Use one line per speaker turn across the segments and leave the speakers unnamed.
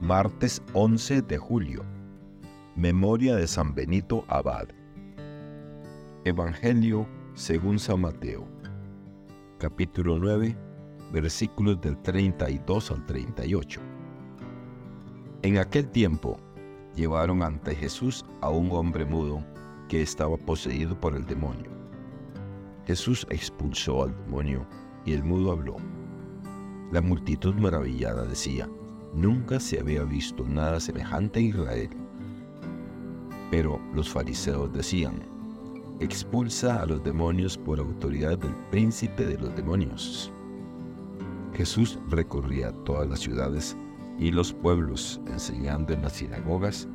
Martes 11 de julio. Memoria de San Benito Abad. Evangelio según San Mateo. Capítulo 9, versículos del 32 al 38. En aquel tiempo llevaron ante Jesús a un hombre mudo que estaba poseído por el demonio. Jesús expulsó al demonio y el mudo habló. La multitud maravillada decía, Nunca se había visto nada semejante en Israel. Pero los fariseos decían, expulsa a los demonios por autoridad del príncipe de los demonios. Jesús recorría todas las ciudades y los pueblos, enseñando en las sinagogas,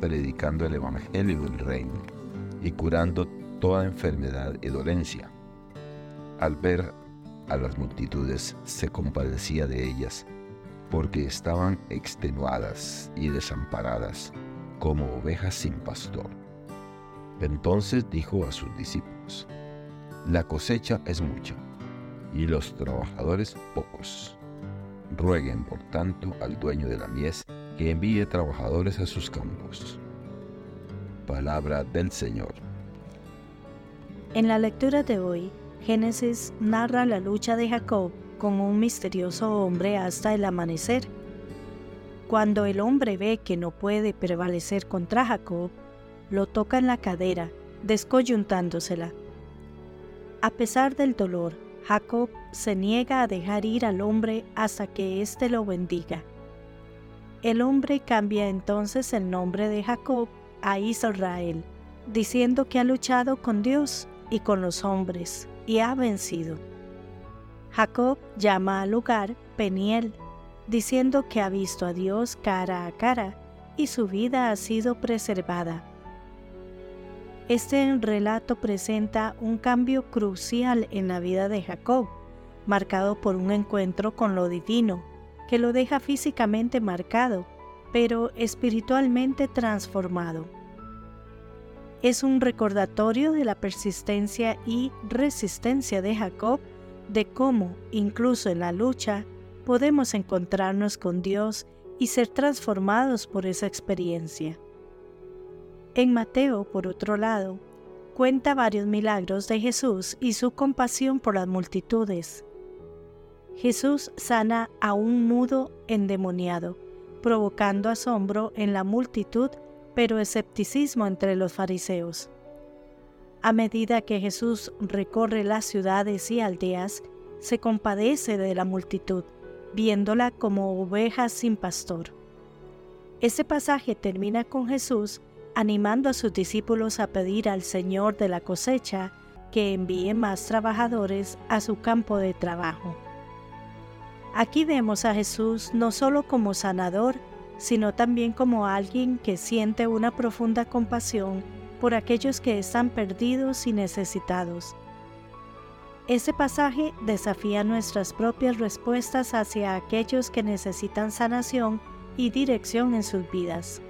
predicando el Evangelio del Reino y curando toda enfermedad y dolencia. Al ver a las multitudes, se compadecía de ellas porque estaban extenuadas y desamparadas como ovejas sin pastor. Entonces dijo a sus discípulos, La cosecha es mucha y los trabajadores pocos. Rueguen por tanto al dueño de la mies que envíe trabajadores a sus campos. Palabra del Señor.
En la lectura de hoy, Génesis narra la lucha de Jacob con un misterioso hombre hasta el amanecer. Cuando el hombre ve que no puede prevalecer contra Jacob, lo toca en la cadera, descoyuntándosela. A pesar del dolor, Jacob se niega a dejar ir al hombre hasta que éste lo bendiga. El hombre cambia entonces el nombre de Jacob a Israel, diciendo que ha luchado con Dios y con los hombres y ha vencido. Jacob llama al lugar Peniel, diciendo que ha visto a Dios cara a cara y su vida ha sido preservada. Este relato presenta un cambio crucial en la vida de Jacob, marcado por un encuentro con lo divino, que lo deja físicamente marcado, pero espiritualmente transformado. Es un recordatorio de la persistencia y resistencia de Jacob de cómo, incluso en la lucha, podemos encontrarnos con Dios y ser transformados por esa experiencia. En Mateo, por otro lado, cuenta varios milagros de Jesús y su compasión por las multitudes. Jesús sana a un mudo endemoniado, provocando asombro en la multitud, pero escepticismo entre los fariseos. A medida que Jesús recorre las ciudades y aldeas, se compadece de la multitud, viéndola como ovejas sin pastor. Este pasaje termina con Jesús animando a sus discípulos a pedir al Señor de la cosecha que envíe más trabajadores a su campo de trabajo. Aquí vemos a Jesús no solo como sanador, sino también como alguien que siente una profunda compasión por aquellos que están perdidos y necesitados. Ese pasaje desafía nuestras propias respuestas hacia aquellos que necesitan sanación y dirección en sus vidas.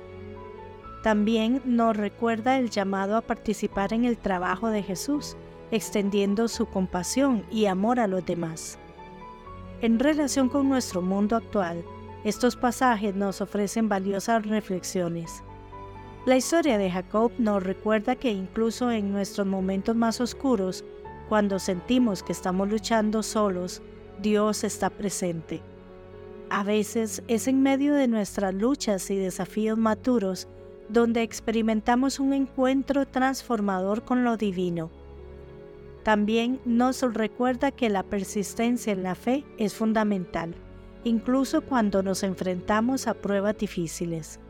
También nos recuerda el llamado a participar en el trabajo de Jesús, extendiendo su compasión y amor a los demás. En relación con nuestro mundo actual, estos pasajes nos ofrecen valiosas reflexiones. La historia de Jacob nos recuerda que incluso en nuestros momentos más oscuros, cuando sentimos que estamos luchando solos, Dios está presente. A veces es en medio de nuestras luchas y desafíos maturos donde experimentamos un encuentro transformador con lo divino. También nos recuerda que la persistencia en la fe es fundamental, incluso cuando nos enfrentamos a pruebas difíciles.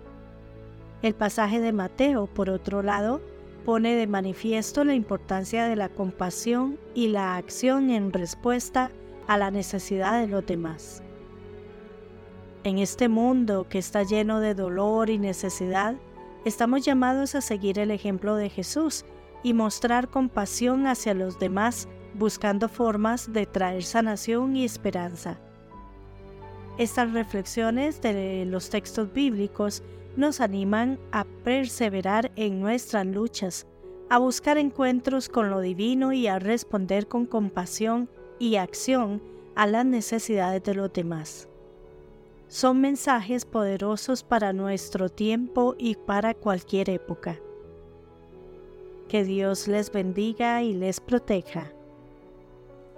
El pasaje de Mateo, por otro lado, pone de manifiesto la importancia de la compasión y la acción en respuesta a la necesidad de los demás. En este mundo que está lleno de dolor y necesidad, estamos llamados a seguir el ejemplo de Jesús y mostrar compasión hacia los demás buscando formas de traer sanación y esperanza. Estas reflexiones de los textos bíblicos nos animan a perseverar en nuestras luchas, a buscar encuentros con lo divino y a responder con compasión y acción a las necesidades de los demás. son mensajes poderosos para nuestro tiempo y para cualquier época. Que Dios les bendiga y les proteja.